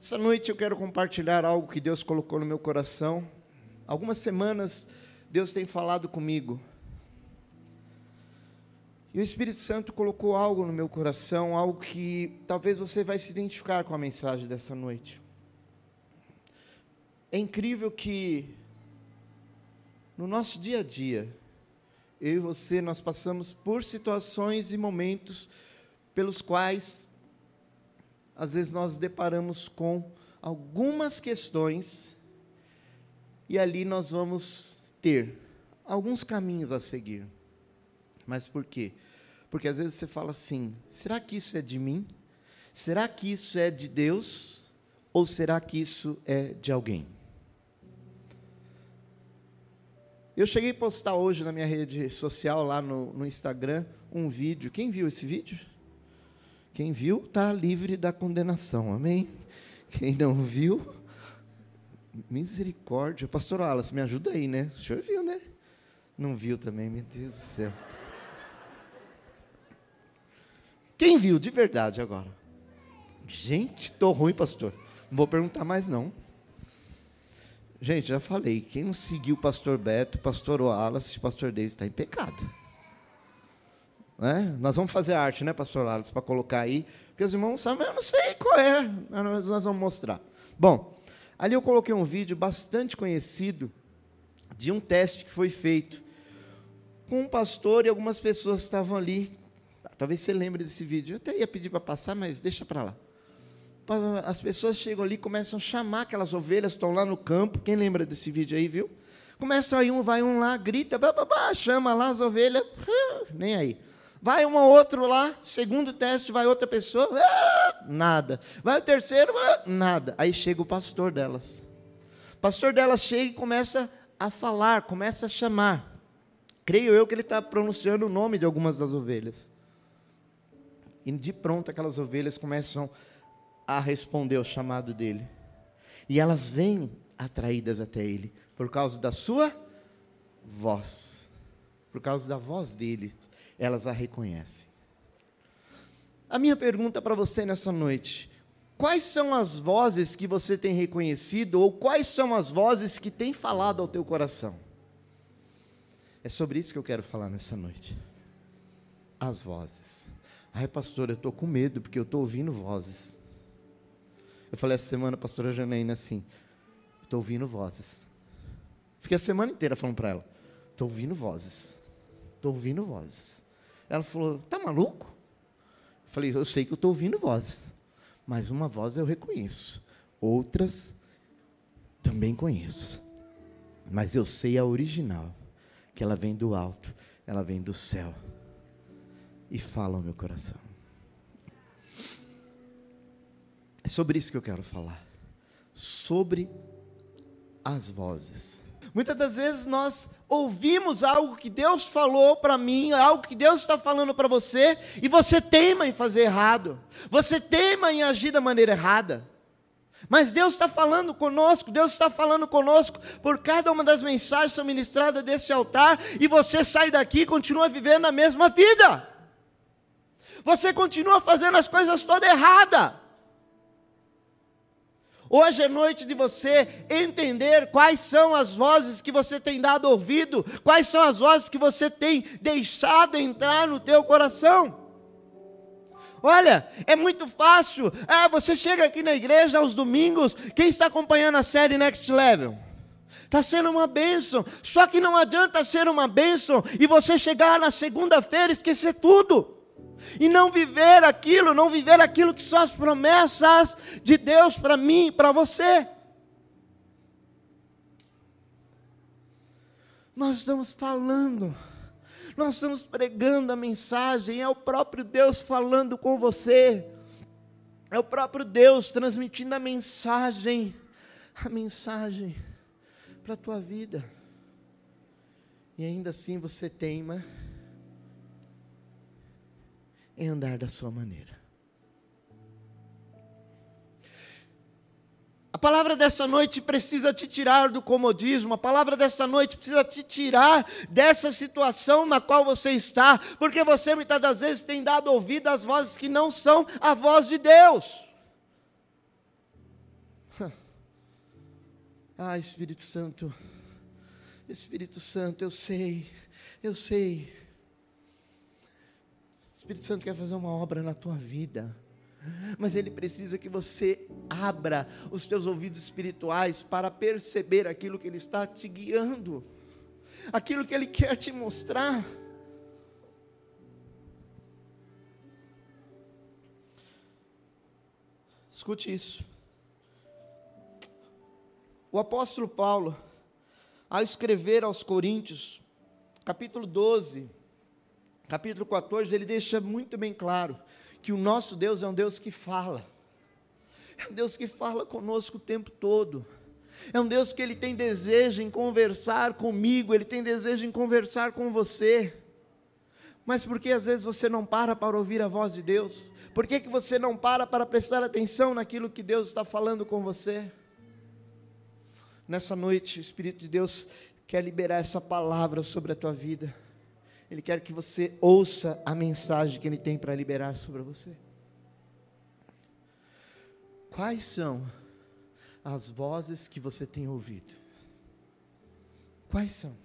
Essa noite eu quero compartilhar algo que Deus colocou no meu coração. Algumas semanas Deus tem falado comigo. E o Espírito Santo colocou algo no meu coração, algo que talvez você vai se identificar com a mensagem dessa noite. É incrível que no nosso dia a dia, eu e você, nós passamos por situações e momentos pelos quais, às vezes, nós deparamos com algumas questões e ali nós vamos ter alguns caminhos a seguir. Mas por quê? Porque às vezes você fala assim: será que isso é de mim? Será que isso é de Deus? Ou será que isso é de alguém? Eu cheguei a postar hoje na minha rede social, lá no, no Instagram, um vídeo. Quem viu esse vídeo? Quem viu está livre da condenação, amém? Quem não viu, misericórdia. Pastor Wallace, me ajuda aí, né? O senhor viu, né? Não viu também, meu Deus do céu. Quem viu de verdade agora? Gente, tô ruim, pastor. Não vou perguntar mais não. Gente, já falei, quem não seguiu o pastor Beto, pastor Wallace, pastor David está em pecado. Né? Nós vamos fazer arte, né, pastor Wallace, para colocar aí, porque os irmãos sabem, eu não sei qual é, nós, nós vamos mostrar. Bom, ali eu coloquei um vídeo bastante conhecido de um teste que foi feito com um pastor e algumas pessoas estavam ali. Talvez você lembre desse vídeo. Eu até ia pedir para passar, mas deixa para lá as pessoas chegam ali, começam a chamar aquelas ovelhas, estão lá no campo. Quem lembra desse vídeo aí, viu? Começa aí um, vai um lá, grita, bah, chama lá as ovelhas, nem aí. Vai um outro lá, segundo teste, vai outra pessoa, nada. Vai o terceiro, nada. Aí chega o pastor delas. O pastor delas chega e começa a falar, começa a chamar. Creio eu que ele está pronunciando o nome de algumas das ovelhas. E de pronto aquelas ovelhas começam a responder ao chamado dele. E elas vêm atraídas até ele por causa da sua voz. Por causa da voz dele, elas a reconhecem. A minha pergunta para você nessa noite: quais são as vozes que você tem reconhecido ou quais são as vozes que têm falado ao teu coração? É sobre isso que eu quero falar nessa noite. As vozes. Ai, pastor, eu estou com medo porque eu estou ouvindo vozes. Eu falei essa semana, pastora Janaína, assim: estou ouvindo vozes. Fiquei a semana inteira falando para ela: estou ouvindo vozes. Estou ouvindo vozes. Ela falou: tá maluco? Eu falei: eu sei que eu estou ouvindo vozes, mas uma voz eu reconheço, outras também conheço. Mas eu sei a original, que ela vem do alto, ela vem do céu e fala ao meu coração. É sobre isso que eu quero falar. Sobre as vozes. Muitas das vezes nós ouvimos algo que Deus falou para mim, algo que Deus está falando para você, e você teima em fazer errado, você teima em agir da maneira errada. Mas Deus está falando conosco, Deus está falando conosco por cada uma das mensagens que são ministradas desse altar, e você sai daqui e continua vivendo a mesma vida. Você continua fazendo as coisas todas erradas. Hoje é noite de você entender quais são as vozes que você tem dado ouvido, quais são as vozes que você tem deixado entrar no teu coração. Olha, é muito fácil. Ah, você chega aqui na igreja aos domingos. Quem está acompanhando a série Next Level? Está sendo uma bênção. Só que não adianta ser uma bênção e você chegar na segunda-feira e esquecer tudo e não viver aquilo, não viver aquilo que são as promessas de Deus para mim e para você. Nós estamos falando, nós estamos pregando a mensagem, é o próprio Deus falando com você, é o próprio Deus transmitindo a mensagem, a mensagem para a tua vida. E ainda assim você teima em andar da sua maneira. A palavra dessa noite precisa te tirar do comodismo, a palavra dessa noite precisa te tirar dessa situação na qual você está, porque você muitas das vezes tem dado ouvido às vozes que não são a voz de Deus. Ah, Espírito Santo, Espírito Santo, eu sei, eu sei. Espírito Santo quer fazer uma obra na tua vida mas ele precisa que você abra os teus ouvidos espirituais para perceber aquilo que ele está te guiando, aquilo que ele quer te mostrar. Escute isso. O apóstolo Paulo, ao escrever aos Coríntios, capítulo 12, capítulo 14, ele deixa muito bem claro que o nosso Deus é um Deus que fala. É um Deus que fala conosco o tempo todo. É um Deus que ele tem desejo em conversar comigo, ele tem desejo em conversar com você. Mas por que às vezes você não para para ouvir a voz de Deus? Por que, que você não para para prestar atenção naquilo que Deus está falando com você? Nessa noite, o Espírito de Deus quer liberar essa palavra sobre a tua vida. Ele quer que você ouça a mensagem que Ele tem para liberar sobre você. Quais são as vozes que você tem ouvido? Quais são?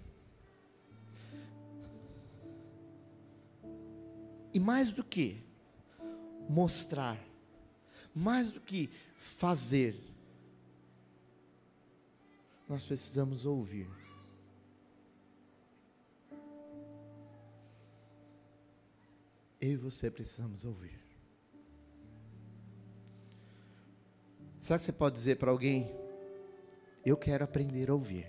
E mais do que mostrar, mais do que fazer, nós precisamos ouvir. Eu e você precisamos ouvir. Será que você pode dizer para alguém: Eu quero aprender a ouvir?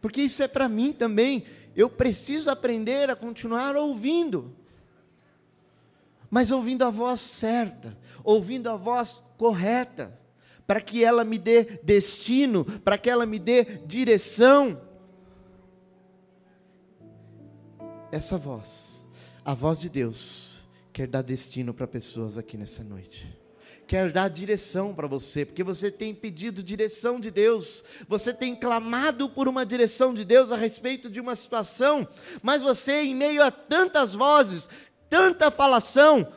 Porque isso é para mim também. Eu preciso aprender a continuar ouvindo. Mas ouvindo a voz certa, ouvindo a voz correta, para que ela me dê destino, para que ela me dê direção. Essa voz a voz de Deus quer dar destino para pessoas aqui nessa noite. Quer dar direção para você, porque você tem pedido direção de Deus, você tem clamado por uma direção de Deus a respeito de uma situação, mas você, em meio a tantas vozes, tanta falação,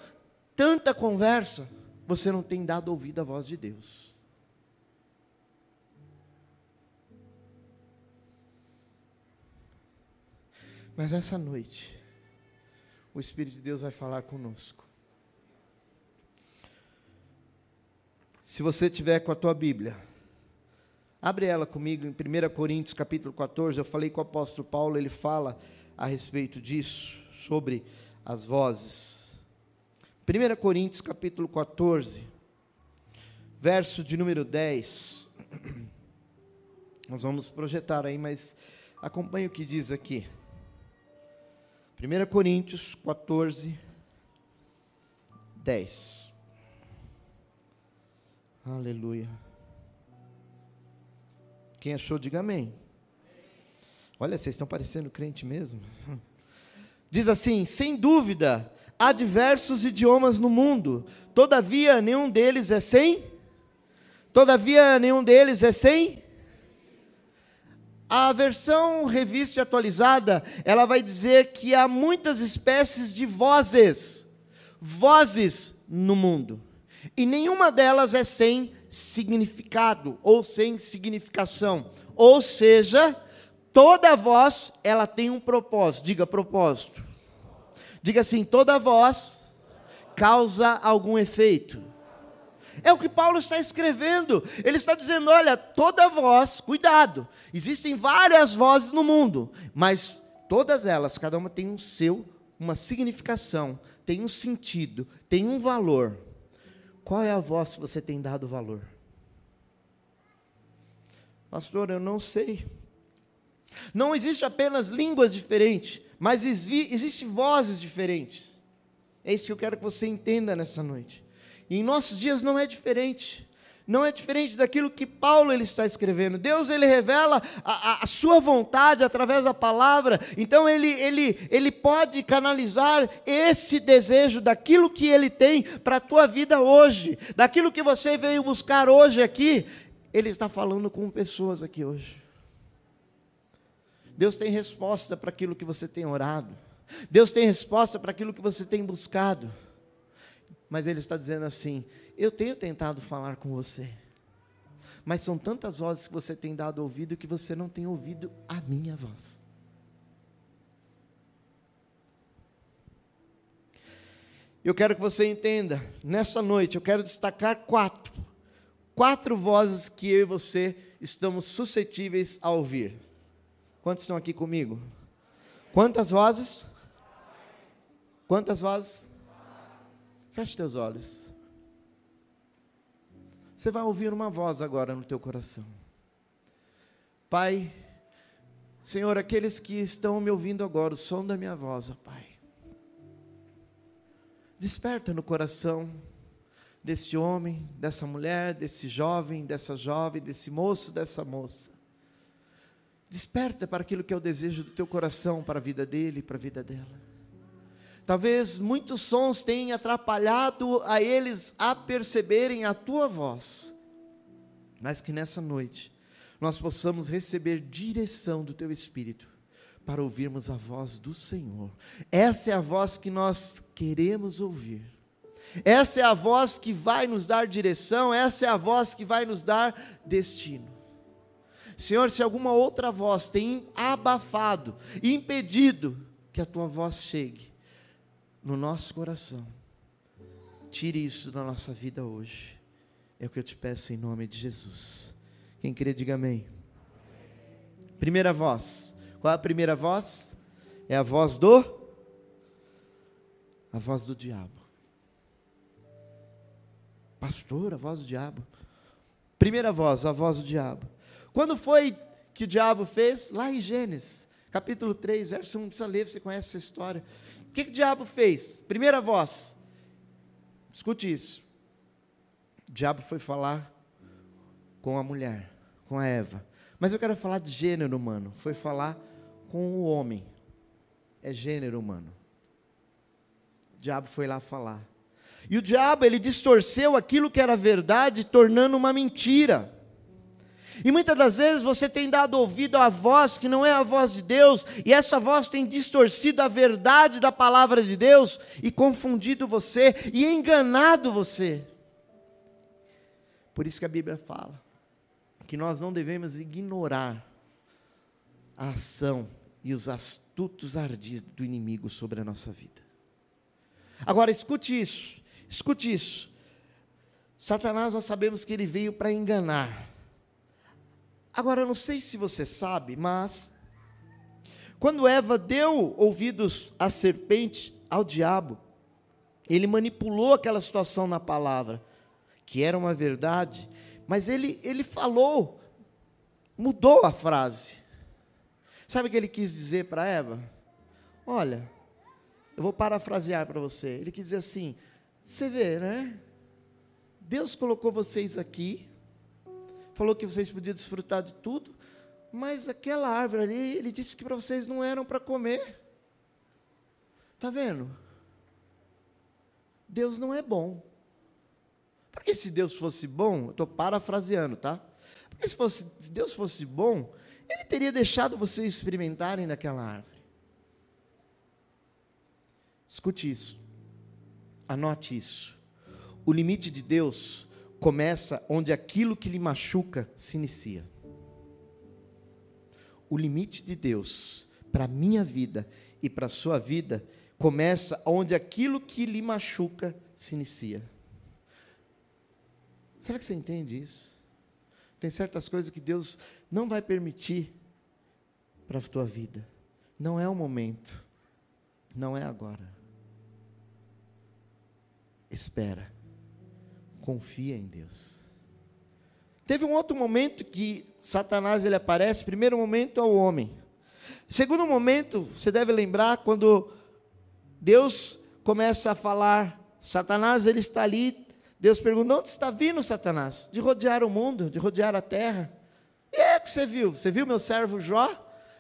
tanta conversa, você não tem dado ouvido à voz de Deus. Mas essa noite, o Espírito de Deus vai falar conosco. Se você tiver com a tua Bíblia, abre ela comigo em 1 Coríntios capítulo 14. Eu falei com o apóstolo Paulo, ele fala a respeito disso, sobre as vozes. 1 Coríntios capítulo 14, verso de número 10. Nós vamos projetar aí, mas acompanhe o que diz aqui. 1 Coríntios 14, 10. Aleluia. Quem achou, diga amém. Olha, vocês estão parecendo crente mesmo. Diz assim: sem dúvida, há diversos idiomas no mundo, todavia nenhum deles é sem. Todavia nenhum deles é sem a versão revista e atualizada, ela vai dizer que há muitas espécies de vozes, vozes no mundo. E nenhuma delas é sem significado ou sem significação. Ou seja, toda voz, ela tem um propósito. Diga propósito. Diga assim, toda voz causa algum efeito. É o que Paulo está escrevendo. Ele está dizendo: olha, toda voz, cuidado, existem várias vozes no mundo, mas todas elas, cada uma tem um seu, uma significação, tem um sentido, tem um valor. Qual é a voz que você tem dado valor? Pastor, eu não sei. Não existe apenas línguas diferentes, mas existem vozes diferentes. É isso que eu quero que você entenda nessa noite. E em nossos dias não é diferente. Não é diferente daquilo que Paulo ele está escrevendo. Deus ele revela a, a, a, sua vontade através da palavra. Então ele, ele, ele pode canalizar esse desejo daquilo que ele tem para a tua vida hoje, daquilo que você veio buscar hoje aqui. Ele está falando com pessoas aqui hoje. Deus tem resposta para aquilo que você tem orado. Deus tem resposta para aquilo que você tem buscado mas ele está dizendo assim: Eu tenho tentado falar com você, Mas são tantas vozes que você tem dado ouvido que você não tem ouvido a minha voz. Eu quero que você entenda, nessa noite, eu quero destacar quatro. Quatro vozes que eu e você estamos suscetíveis a ouvir. Quantos estão aqui comigo? Quantas vozes? Quantas vozes? Feche teus olhos. Você vai ouvir uma voz agora no teu coração. Pai, Senhor, aqueles que estão me ouvindo agora, o som da minha voz, ó Pai. Desperta no coração desse homem, dessa mulher, desse jovem, dessa jovem, desse moço, dessa moça. Desperta para aquilo que é o desejo do teu coração para a vida dele, para a vida dela. Talvez muitos sons tenham atrapalhado a eles a perceberem a tua voz, mas que nessa noite nós possamos receber direção do teu Espírito para ouvirmos a voz do Senhor. Essa é a voz que nós queremos ouvir. Essa é a voz que vai nos dar direção, essa é a voz que vai nos dar destino. Senhor, se alguma outra voz tem abafado, impedido que a tua voz chegue no nosso coração, tire isso da nossa vida hoje. É o que eu te peço em nome de Jesus. Quem crê, diga amém. Primeira voz. Qual é a primeira voz? É a voz do a voz do diabo. Pastor, a voz do diabo. Primeira voz, a voz do diabo. Quando foi que o diabo fez? Lá em Gênesis, capítulo 3, verso 1, não precisa ler, você conhece essa história. O que, que o diabo fez? Primeira voz. Escute isso. O diabo foi falar com a mulher, com a Eva. Mas eu quero falar de gênero humano. Foi falar com o homem. É gênero humano. O diabo foi lá falar. E o diabo, ele distorceu aquilo que era verdade, tornando uma mentira. E muitas das vezes você tem dado ouvido à voz que não é a voz de Deus, e essa voz tem distorcido a verdade da palavra de Deus e confundido você e enganado você. Por isso que a Bíblia fala que nós não devemos ignorar a ação e os astutos ardis do inimigo sobre a nossa vida. Agora escute isso, escute isso. Satanás, nós sabemos que ele veio para enganar. Agora, eu não sei se você sabe, mas quando Eva deu ouvidos à serpente, ao diabo, ele manipulou aquela situação na palavra, que era uma verdade, mas ele, ele falou, mudou a frase. Sabe o que ele quis dizer para Eva? Olha, eu vou parafrasear para você. Ele quis dizer assim: você vê, né? Deus colocou vocês aqui, falou que vocês podiam desfrutar de tudo, mas aquela árvore ali, ele disse que para vocês não eram para comer. Está vendo? Deus não é bom. Porque se Deus fosse bom, estou parafraseando, tá? Porque se, fosse, se Deus fosse bom, ele teria deixado vocês experimentarem daquela árvore. Escute isso. Anote isso. O limite de Deus começa onde aquilo que lhe machuca se inicia. O limite de Deus para a minha vida e para a sua vida começa onde aquilo que lhe machuca se inicia. Será que você entende isso? Tem certas coisas que Deus não vai permitir para a tua vida. Não é o momento. Não é agora. Espera. Confia em Deus. Teve um outro momento que Satanás ele aparece. Primeiro momento ao homem. Segundo momento, você deve lembrar quando Deus começa a falar. Satanás ele está ali Deus perguntou: onde está vindo, Satanás? De rodear o mundo, de rodear a terra. E é que você viu? Você viu meu servo Jó?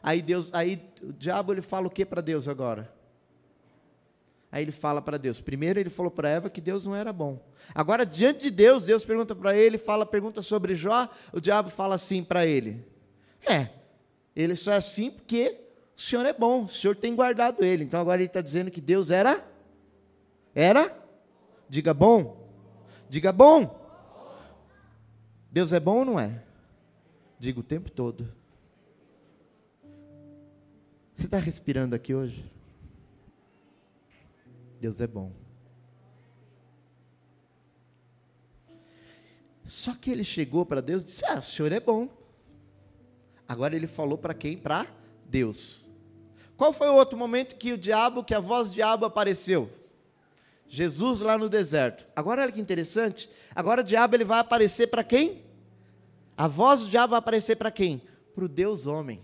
Aí Deus, aí o diabo ele fala o que para Deus agora? Aí ele fala para Deus. Primeiro ele falou para Eva que Deus não era bom. Agora diante de Deus, Deus pergunta para ele, fala pergunta sobre Jó. O diabo fala assim para ele: É, ele só é assim porque o Senhor é bom. O Senhor tem guardado ele. Então agora ele está dizendo que Deus era, era, diga bom. Diga bom. Deus é bom ou não é? Digo o tempo todo. Você está respirando aqui hoje? Deus é bom. Só que ele chegou para Deus e disse: Ah, o Senhor é bom. Agora ele falou para quem? Para Deus. Qual foi o outro momento que o diabo, que a voz do diabo apareceu? Jesus lá no deserto. Agora olha que interessante. Agora o diabo ele vai aparecer para quem? A voz do diabo vai aparecer para quem? Para o Deus homem,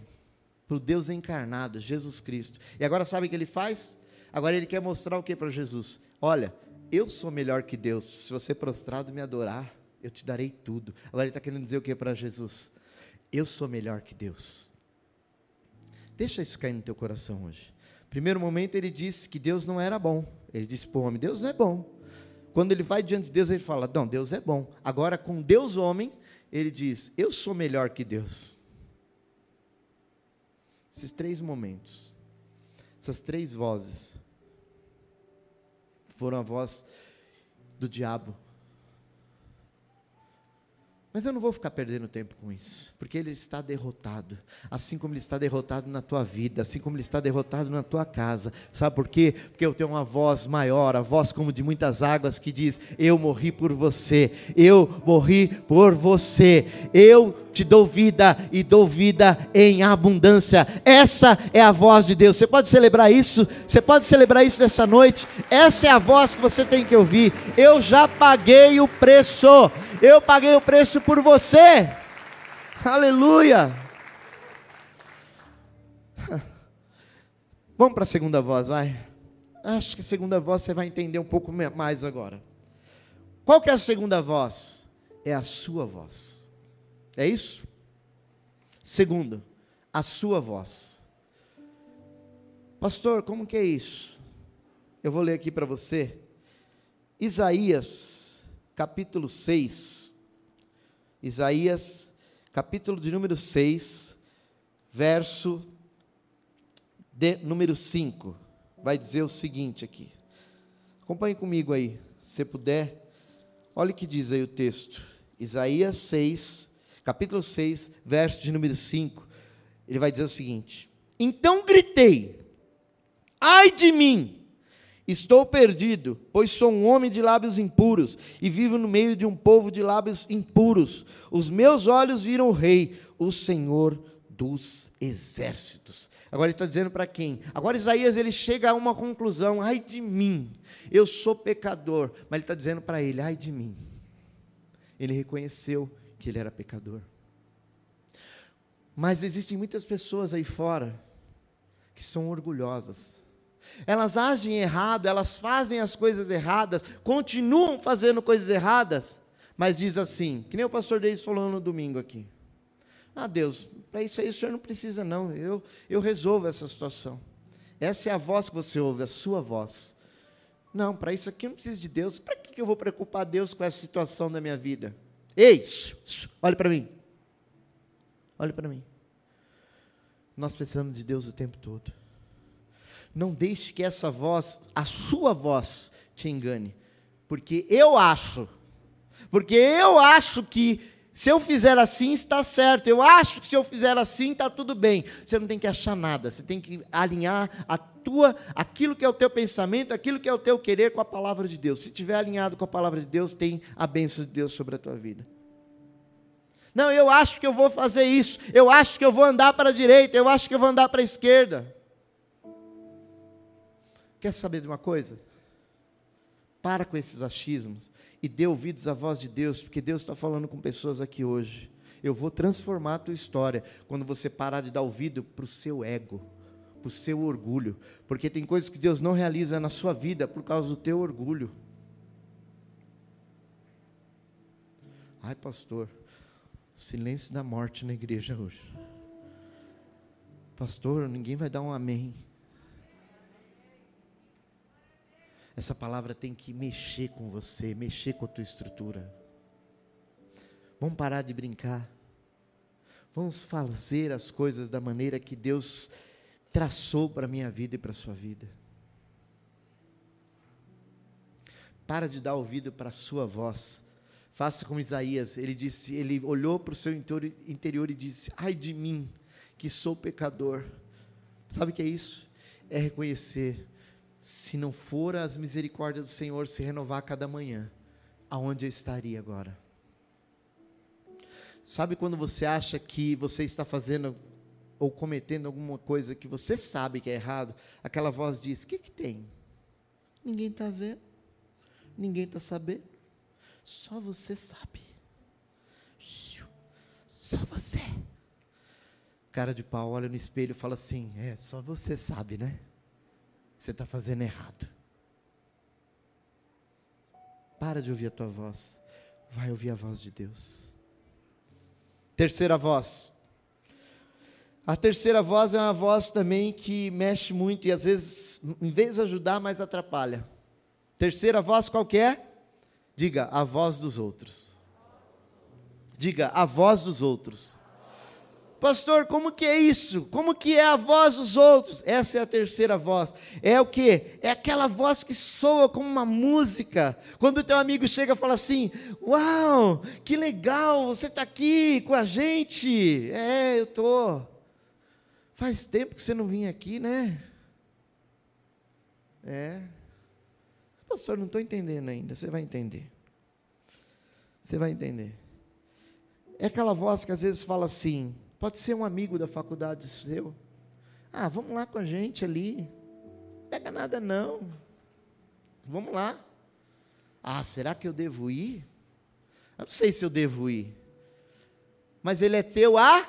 para o Deus encarnado, Jesus Cristo. E agora sabe o que ele faz? Agora ele quer mostrar o que para Jesus? Olha, eu sou melhor que Deus. Se você prostrado me adorar, eu te darei tudo. Agora ele está querendo dizer o que para Jesus? Eu sou melhor que Deus. Deixa isso cair no teu coração hoje. Primeiro momento ele disse que Deus não era bom. Ele disse para o homem: Deus não é bom. Quando ele vai diante de Deus, ele fala: Não, Deus é bom. Agora, com Deus homem, ele diz: Eu sou melhor que Deus. Esses três momentos, essas três vozes, foram a voz do diabo mas eu não vou ficar perdendo tempo com isso, porque ele está derrotado, assim como ele está derrotado na tua vida, assim como ele está derrotado na tua casa. Sabe por quê? Porque eu tenho uma voz maior, a voz como de muitas águas que diz: Eu morri por você, eu morri por você, eu te dou vida e dou vida em abundância. Essa é a voz de Deus. Você pode celebrar isso? Você pode celebrar isso nessa noite? Essa é a voz que você tem que ouvir. Eu já paguei o preço. Eu paguei o preço por você. Aleluia. Vamos para a segunda voz, vai. Acho que a segunda voz você vai entender um pouco mais agora. Qual que é a segunda voz? É a sua voz. É isso? Segundo, a sua voz. Pastor, como que é isso? Eu vou ler aqui para você. Isaías capítulo 6. Isaías, capítulo de número 6, verso de número 5. Vai dizer o seguinte aqui. Acompanhe comigo aí, se puder. Olha o que diz aí o texto. Isaías 6, capítulo 6, verso de número 5. Ele vai dizer o seguinte: Então gritei, ai de mim, Estou perdido, pois sou um homem de lábios impuros e vivo no meio de um povo de lábios impuros. Os meus olhos viram o Rei, o Senhor dos exércitos. Agora ele está dizendo para quem? Agora Isaías ele chega a uma conclusão: ai de mim, eu sou pecador. Mas ele está dizendo para ele: ai de mim. Ele reconheceu que ele era pecador. Mas existem muitas pessoas aí fora que são orgulhosas elas agem errado, elas fazem as coisas erradas, continuam fazendo coisas erradas, mas diz assim, que nem o pastor Deis falou no domingo aqui. Ah, Deus, para isso aí o senhor não precisa, não. Eu, eu resolvo essa situação. Essa é a voz que você ouve, a sua voz. Não, para isso aqui eu não preciso de Deus. Para que eu vou preocupar Deus com essa situação da minha vida? Ei, olhe para mim. Olhe para mim. Nós precisamos de Deus o tempo todo. Não deixe que essa voz, a sua voz, te engane. Porque eu acho, porque eu acho que se eu fizer assim está certo, eu acho que se eu fizer assim está tudo bem. Você não tem que achar nada, você tem que alinhar a tua, aquilo que é o teu pensamento, aquilo que é o teu querer com a palavra de Deus. Se estiver alinhado com a palavra de Deus, tem a bênção de Deus sobre a tua vida. Não, eu acho que eu vou fazer isso, eu acho que eu vou andar para a direita, eu acho que eu vou andar para a esquerda. Quer saber de uma coisa? Para com esses achismos e dê ouvidos à voz de Deus, porque Deus está falando com pessoas aqui hoje. Eu vou transformar a tua história quando você parar de dar ouvido para o seu ego, para o seu orgulho, porque tem coisas que Deus não realiza na sua vida por causa do teu orgulho. Ai, pastor, silêncio da morte na igreja hoje. Pastor, ninguém vai dar um amém. Essa palavra tem que mexer com você, mexer com a tua estrutura. Vamos parar de brincar. Vamos fazer as coisas da maneira que Deus traçou para a minha vida e para a sua vida. Para de dar ouvido para a sua voz. Faça como Isaías, ele disse, ele olhou para o seu interior e disse: "Ai de mim, que sou pecador". Sabe o que é isso? É reconhecer se não for as misericórdias do Senhor se renovar cada manhã, aonde eu estaria agora? Sabe quando você acha que você está fazendo ou cometendo alguma coisa que você sabe que é errado, aquela voz diz: O que, que tem? Ninguém está vendo, ninguém está sabendo, só você sabe. Só você. Cara de pau olha no espelho e fala assim: É, só você sabe, né? Você está fazendo errado. Para de ouvir a tua voz, vai ouvir a voz de Deus. Terceira voz. A terceira voz é uma voz também que mexe muito e às vezes, em vez de ajudar, mais atrapalha. Terceira voz qual que é? Diga, a voz dos outros. Diga, a voz dos outros. Pastor, como que é isso? Como que é a voz dos outros? Essa é a terceira voz. É o que? É aquela voz que soa como uma música. Quando o teu amigo chega e fala assim: Uau, que legal, você está aqui com a gente. É, eu tô. Faz tempo que você não vinha aqui, né? É. Pastor, não estou entendendo ainda. Você vai entender. Você vai entender. É aquela voz que às vezes fala assim: Pode ser um amigo da faculdade seu. Ah, vamos lá com a gente ali. Pega nada não. Vamos lá. Ah, será que eu devo ir? Eu não sei se eu devo ir. Mas ele é teu a?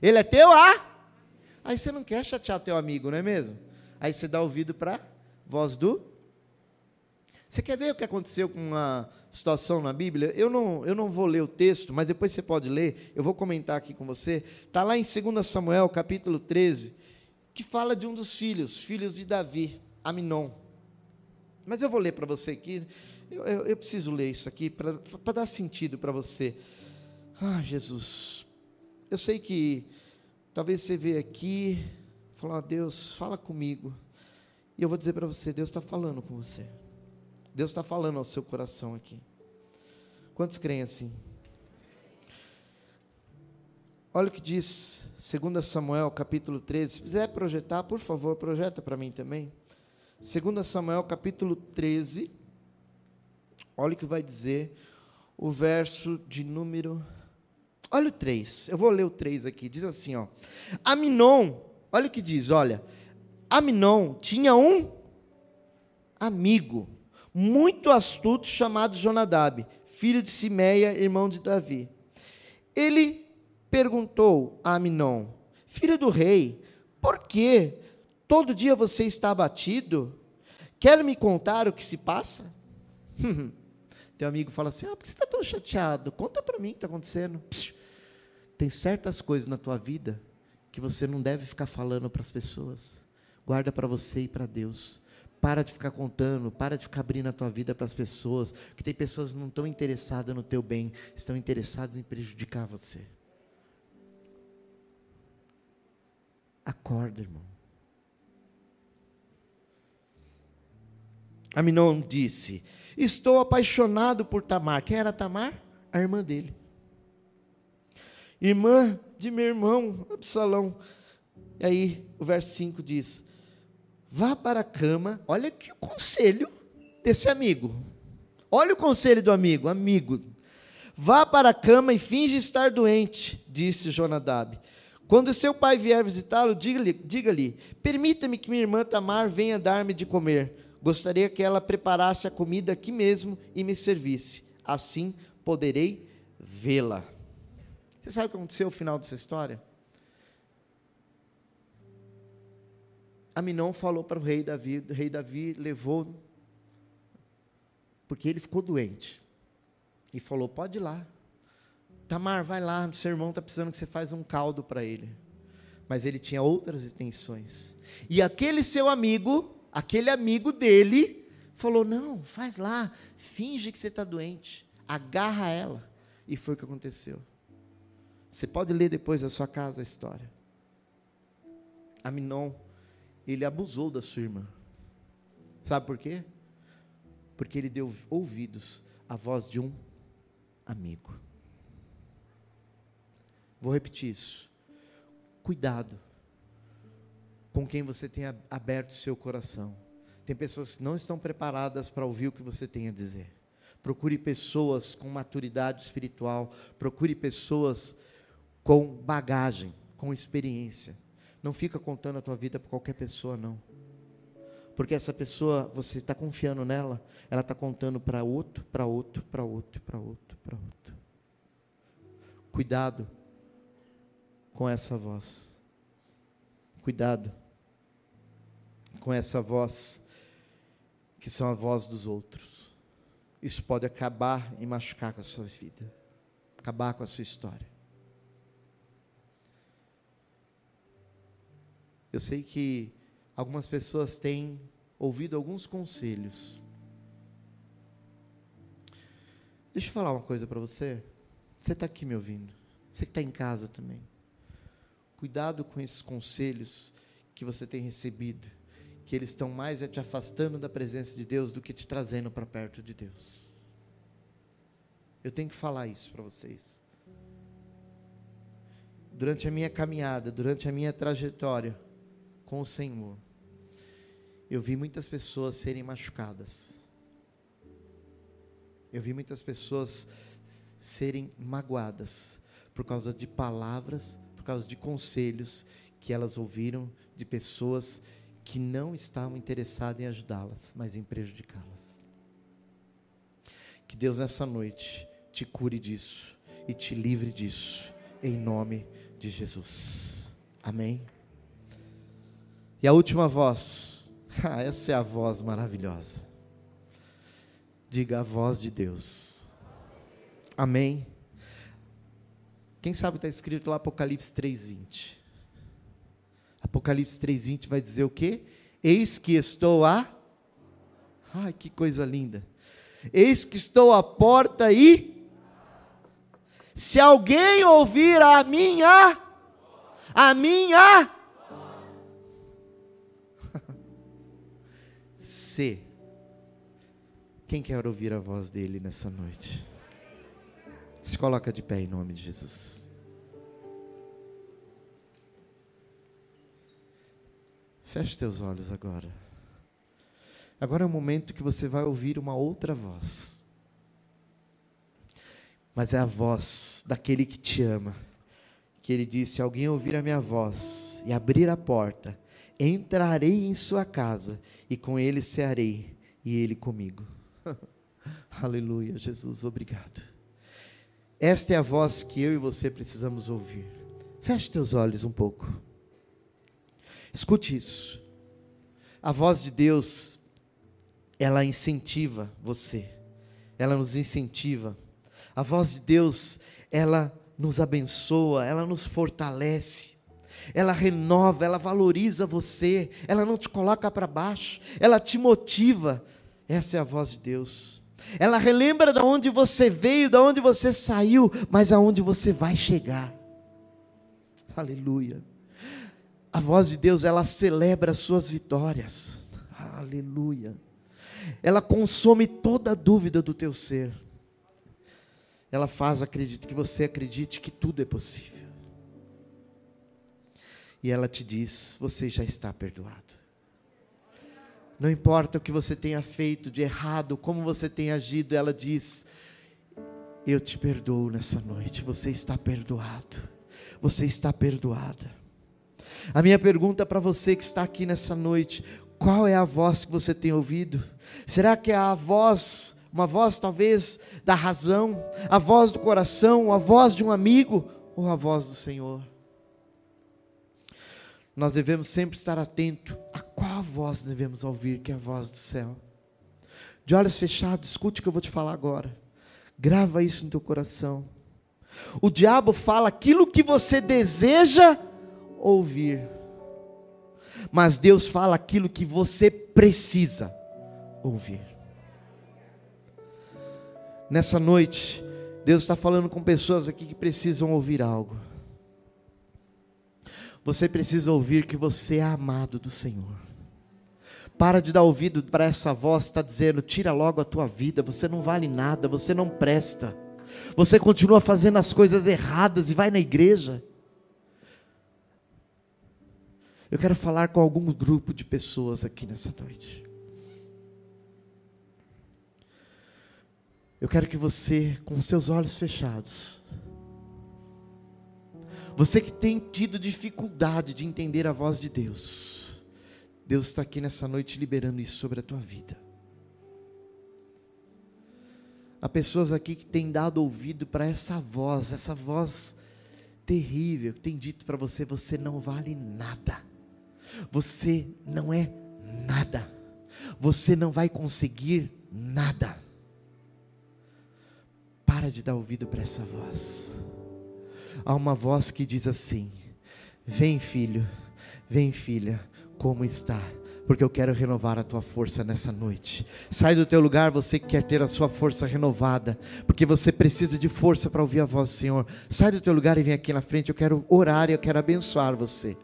Ele é teu a? Aí você não quer chatear teu amigo, não é mesmo? Aí você dá ouvido para voz do você quer ver o que aconteceu com uma situação na Bíblia? Eu não, eu não vou ler o texto, mas depois você pode ler, eu vou comentar aqui com você. Está lá em 2 Samuel, capítulo 13, que fala de um dos filhos, filhos de Davi, Aminon. Mas eu vou ler para você aqui, eu, eu, eu, preciso ler isso aqui para dar sentido para você. Ah, Jesus, eu sei que talvez você veja aqui, falar, Deus, fala comigo. E eu vou dizer para você, Deus está falando com você. Deus está falando ao seu coração aqui. Quantos creem assim? Olha o que diz 2 Samuel capítulo 13. Se quiser projetar, por favor, projeta para mim também. 2 Samuel capítulo 13. Olha o que vai dizer o verso de número. Olha o 3. Eu vou ler o 3 aqui. Diz assim, ó. Aminon, olha o que diz, olha. Aminon tinha um amigo muito astuto chamado Jonadab, filho de Simeia, irmão de Davi. Ele perguntou a Aminon, filho do rei, por que todo dia você está abatido? Quer me contar o que se passa? Teu amigo fala assim: ah, por que você está tão chateado? Conta para mim o que está acontecendo. Psh, tem certas coisas na tua vida que você não deve ficar falando para as pessoas. Guarda para você e para Deus. Para de ficar contando, para de ficar abrindo a tua vida para as pessoas, que tem pessoas que não estão interessadas no teu bem, estão interessadas em prejudicar você. Acorda, irmão. Aminon disse: Estou apaixonado por Tamar. Quem era Tamar? A irmã dele. Irmã de meu irmão, Absalão. E aí, o verso 5 diz: Vá para a cama. Olha que o conselho desse amigo. Olha o conselho do amigo, amigo. Vá para a cama e finge estar doente, disse Jonadab. Quando seu pai vier visitá-lo, diga-lhe, diga-lhe: Permita-me que minha irmã Tamar venha dar-me de comer. Gostaria que ela preparasse a comida aqui mesmo e me servisse. Assim poderei vê-la. Você sabe o que aconteceu no final dessa história? Aminon falou para o rei Davi, o rei Davi levou, porque ele ficou doente, e falou: pode ir lá, Tamar, vai lá, seu irmão está precisando que você faça um caldo para ele. Mas ele tinha outras intenções. E aquele seu amigo, aquele amigo dele, falou: não, faz lá, finge que você está doente, agarra ela. E foi o que aconteceu. Você pode ler depois da sua casa a história. Aminon ele abusou da sua irmã. Sabe por quê? Porque ele deu ouvidos à voz de um amigo. Vou repetir isso. Cuidado com quem você tem aberto seu coração. Tem pessoas que não estão preparadas para ouvir o que você tem a dizer. Procure pessoas com maturidade espiritual, procure pessoas com bagagem, com experiência. Não fica contando a tua vida para qualquer pessoa, não. Porque essa pessoa, você está confiando nela, ela está contando para outro, para outro, para outro, para outro, para outro. Cuidado com essa voz. Cuidado com essa voz, que são a voz dos outros. Isso pode acabar e machucar com a sua vida, acabar com a sua história. Eu sei que algumas pessoas têm ouvido alguns conselhos. Deixa eu falar uma coisa para você. Você está aqui me ouvindo. Você que está em casa também. Cuidado com esses conselhos que você tem recebido, que eles estão mais é te afastando da presença de Deus do que te trazendo para perto de Deus. Eu tenho que falar isso para vocês. Durante a minha caminhada, durante a minha trajetória com o Senhor, eu vi muitas pessoas serem machucadas. Eu vi muitas pessoas serem magoadas por causa de palavras, por causa de conselhos que elas ouviram de pessoas que não estavam interessadas em ajudá-las, mas em prejudicá-las. Que Deus nessa noite te cure disso e te livre disso, em nome de Jesus. Amém. E a última voz Ah, essa é a voz maravilhosa. Diga a voz de Deus. Amém. Quem sabe está escrito lá Apocalipse 3:20. Apocalipse 3:20 vai dizer o quê? Eis que estou a Ai, que coisa linda. Eis que estou à porta e se alguém ouvir a minha a minha você. Quem quer ouvir a voz dele nessa noite? Se coloca de pé em nome de Jesus. Feche teus olhos agora. Agora é o momento que você vai ouvir uma outra voz. Mas é a voz daquele que te ama. Que ele disse: Alguém ouvir a minha voz e abrir a porta, entrarei em sua casa e com ele cearei e ele comigo. Aleluia, Jesus, obrigado. Esta é a voz que eu e você precisamos ouvir. Feche teus olhos um pouco. Escute isso. A voz de Deus, ela incentiva você. Ela nos incentiva. A voz de Deus, ela nos abençoa, ela nos fortalece ela renova, ela valoriza você, ela não te coloca para baixo, ela te motiva. Essa é a voz de Deus. Ela relembra de onde você veio, de onde você saiu, mas aonde você vai chegar. Aleluia. A voz de Deus, ela celebra as suas vitórias. Aleluia. Ela consome toda a dúvida do teu ser. Ela faz acredite que você acredite que tudo é possível e ela te diz: Você já está perdoado. Não importa o que você tenha feito de errado, como você tenha agido, ela diz: Eu te perdoo nessa noite, você está perdoado. Você está perdoada. A minha pergunta para você que está aqui nessa noite: qual é a voz que você tem ouvido? Será que é a voz, uma voz talvez da razão, a voz do coração, a voz de um amigo ou a voz do Senhor? Nós devemos sempre estar atento a qual voz devemos ouvir, que é a voz do céu. De olhos fechados, escute o que eu vou te falar agora. Grava isso no teu coração. O diabo fala aquilo que você deseja ouvir. Mas Deus fala aquilo que você precisa ouvir. Nessa noite, Deus está falando com pessoas aqui que precisam ouvir algo. Você precisa ouvir que você é amado do Senhor. Para de dar ouvido para essa voz que está dizendo: tira logo a tua vida, você não vale nada, você não presta. Você continua fazendo as coisas erradas e vai na igreja. Eu quero falar com algum grupo de pessoas aqui nessa noite. Eu quero que você, com seus olhos fechados, você que tem tido dificuldade de entender a voz de Deus, Deus está aqui nessa noite liberando isso sobre a tua vida. Há pessoas aqui que têm dado ouvido para essa voz, essa voz terrível, que tem dito para você: você não vale nada, você não é nada, você não vai conseguir nada. Para de dar ouvido para essa voz. Há uma voz que diz assim: Vem, filho, vem, filha, como está? Porque eu quero renovar a tua força nessa noite. Sai do teu lugar, você que quer ter a sua força renovada, porque você precisa de força para ouvir a voz do Senhor. Sai do teu lugar e vem aqui na frente. Eu quero orar e eu quero abençoar você.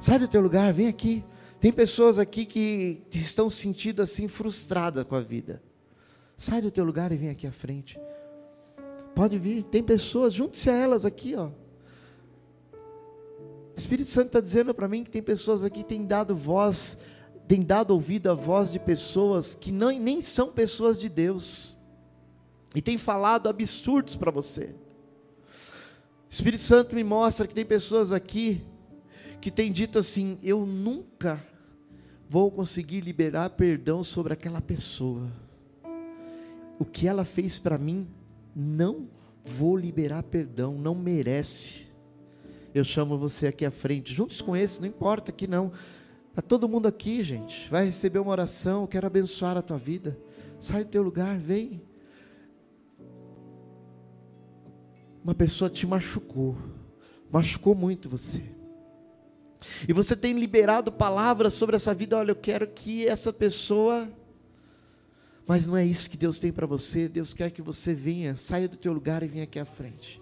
Sai do teu lugar, vem aqui. Tem pessoas aqui que estão sentindo assim frustradas com a vida. Sai do teu lugar e vem aqui à frente. Pode vir, tem pessoas, junte-se a elas aqui, ó. O Espírito Santo está dizendo para mim que tem pessoas aqui que têm dado voz, têm dado ouvido à voz de pessoas que não, nem são pessoas de Deus, e tem falado absurdos para você. O Espírito Santo me mostra que tem pessoas aqui que têm dito assim: eu nunca vou conseguir liberar perdão sobre aquela pessoa. O que ela fez para mim não vou liberar perdão, não merece. Eu chamo você aqui à frente, juntos com esse, não importa aqui não. Está todo mundo aqui, gente. Vai receber uma oração, eu quero abençoar a tua vida. Sai do teu lugar, vem. Uma pessoa te machucou, machucou muito você. E você tem liberado palavras sobre essa vida. Olha, eu quero que essa pessoa mas não é isso que Deus tem para você. Deus quer que você venha, saia do teu lugar e venha aqui à frente.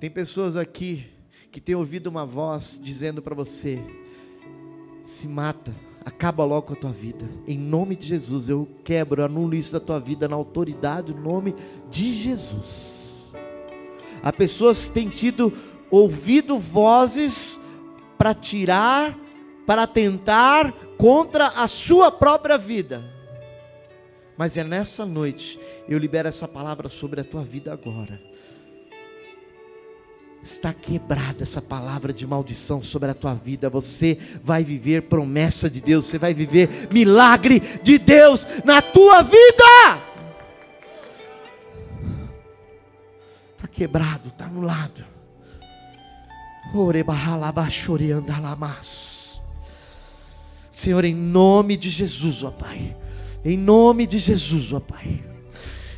Tem pessoas aqui que têm ouvido uma voz dizendo para você: se mata, acaba logo com a tua vida. Em nome de Jesus, eu quebro, anulo isso da tua vida na autoridade, no nome de Jesus. Há pessoas que têm tido ouvido vozes para tirar, para tentar contra a sua própria vida. Mas é nessa noite, eu libero essa palavra sobre a tua vida agora. Está quebrada essa palavra de maldição sobre a tua vida. Você vai viver promessa de Deus, você vai viver milagre de Deus na tua vida. Está quebrado, está anulado. Orebahalabachoriandalamas. Senhor, em nome de Jesus, ó Pai. Em nome de Jesus, ó Pai.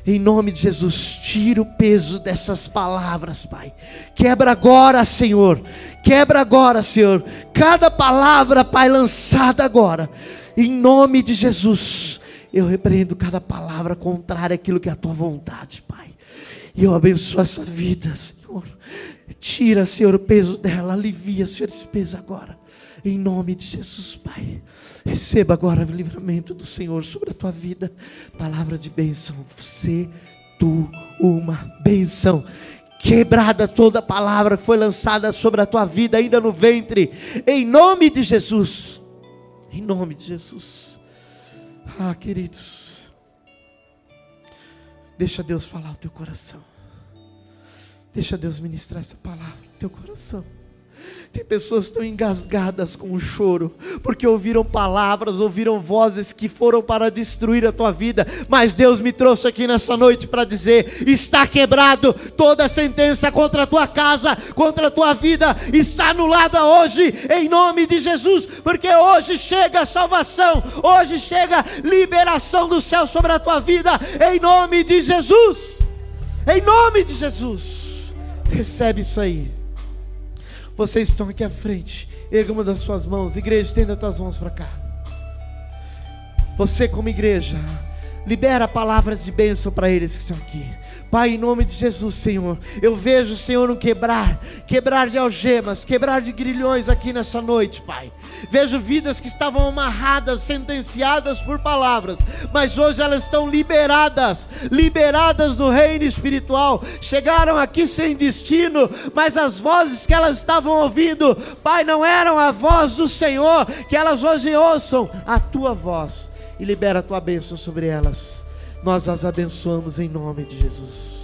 Em nome de Jesus, tira o peso dessas palavras, Pai. Quebra agora, Senhor. Quebra agora, Senhor. Cada palavra, Pai, lançada agora. Em nome de Jesus, eu repreendo cada palavra contrária àquilo que é a tua vontade, Pai. E eu abençoo essa vida, Senhor. Tira, Senhor, o peso dela. Alivia, Senhor, esse peso agora. Em nome de Jesus, Pai. Receba agora o livramento do Senhor sobre a tua vida. Palavra de bênção. Você, tu, uma bênção. Quebrada toda palavra que foi lançada sobre a tua vida, ainda no ventre. Em nome de Jesus. Em nome de Jesus. Ah, queridos. Deixa Deus falar o teu coração. Deixa Deus ministrar essa palavra no teu coração. Tem pessoas que estão engasgadas com o choro, porque ouviram palavras, ouviram vozes que foram para destruir a tua vida, mas Deus me trouxe aqui nessa noite para dizer: está quebrado toda sentença contra a tua casa, contra a tua vida, está anulada hoje, em nome de Jesus, porque hoje chega a salvação, hoje chega liberação do céu sobre a tua vida, em nome de Jesus, em nome de Jesus, recebe isso aí. Vocês estão aqui à frente. Erga uma das suas mãos. Igreja, estenda as tuas mãos para cá. Você, como igreja, Libera palavras de bênção para eles que estão aqui. Pai, em nome de Jesus, Senhor, eu vejo, Senhor, um quebrar, quebrar de algemas, quebrar de grilhões aqui nessa noite, Pai. Vejo vidas que estavam amarradas, sentenciadas por palavras, mas hoje elas estão liberadas, liberadas no reino espiritual. Chegaram aqui sem destino, mas as vozes que elas estavam ouvindo, Pai, não eram a voz do Senhor, que elas hoje ouçam a tua voz e libera a tua bênção sobre elas. Nós as abençoamos em nome de Jesus.